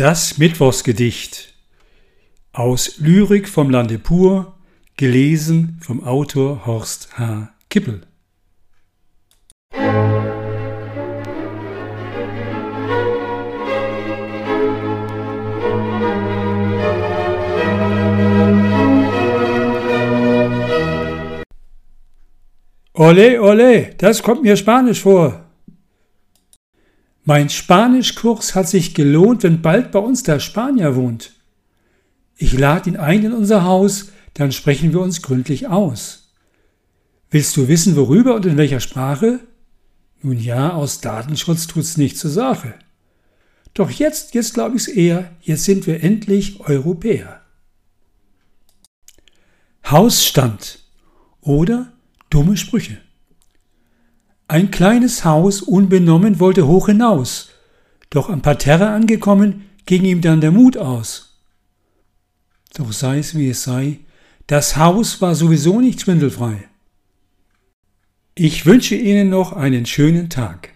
Das Mittwochsgedicht aus Lyrik vom Lande pur, gelesen vom Autor Horst H. Kippel. Ole, ole, das kommt mir Spanisch vor. Mein Spanischkurs hat sich gelohnt, wenn bald bei uns der Spanier wohnt. Ich lade ihn ein in unser Haus, dann sprechen wir uns gründlich aus. Willst du wissen, worüber und in welcher Sprache? Nun ja, aus Datenschutz tut's nicht zur Sache. Doch jetzt, jetzt glaube ich's eher, jetzt sind wir endlich Europäer. Hausstand oder dumme Sprüche. Ein kleines Haus unbenommen wollte hoch hinaus, doch am Parterre angekommen, ging ihm dann der Mut aus. Doch sei es wie es sei, das Haus war sowieso nicht schwindelfrei. Ich wünsche Ihnen noch einen schönen Tag.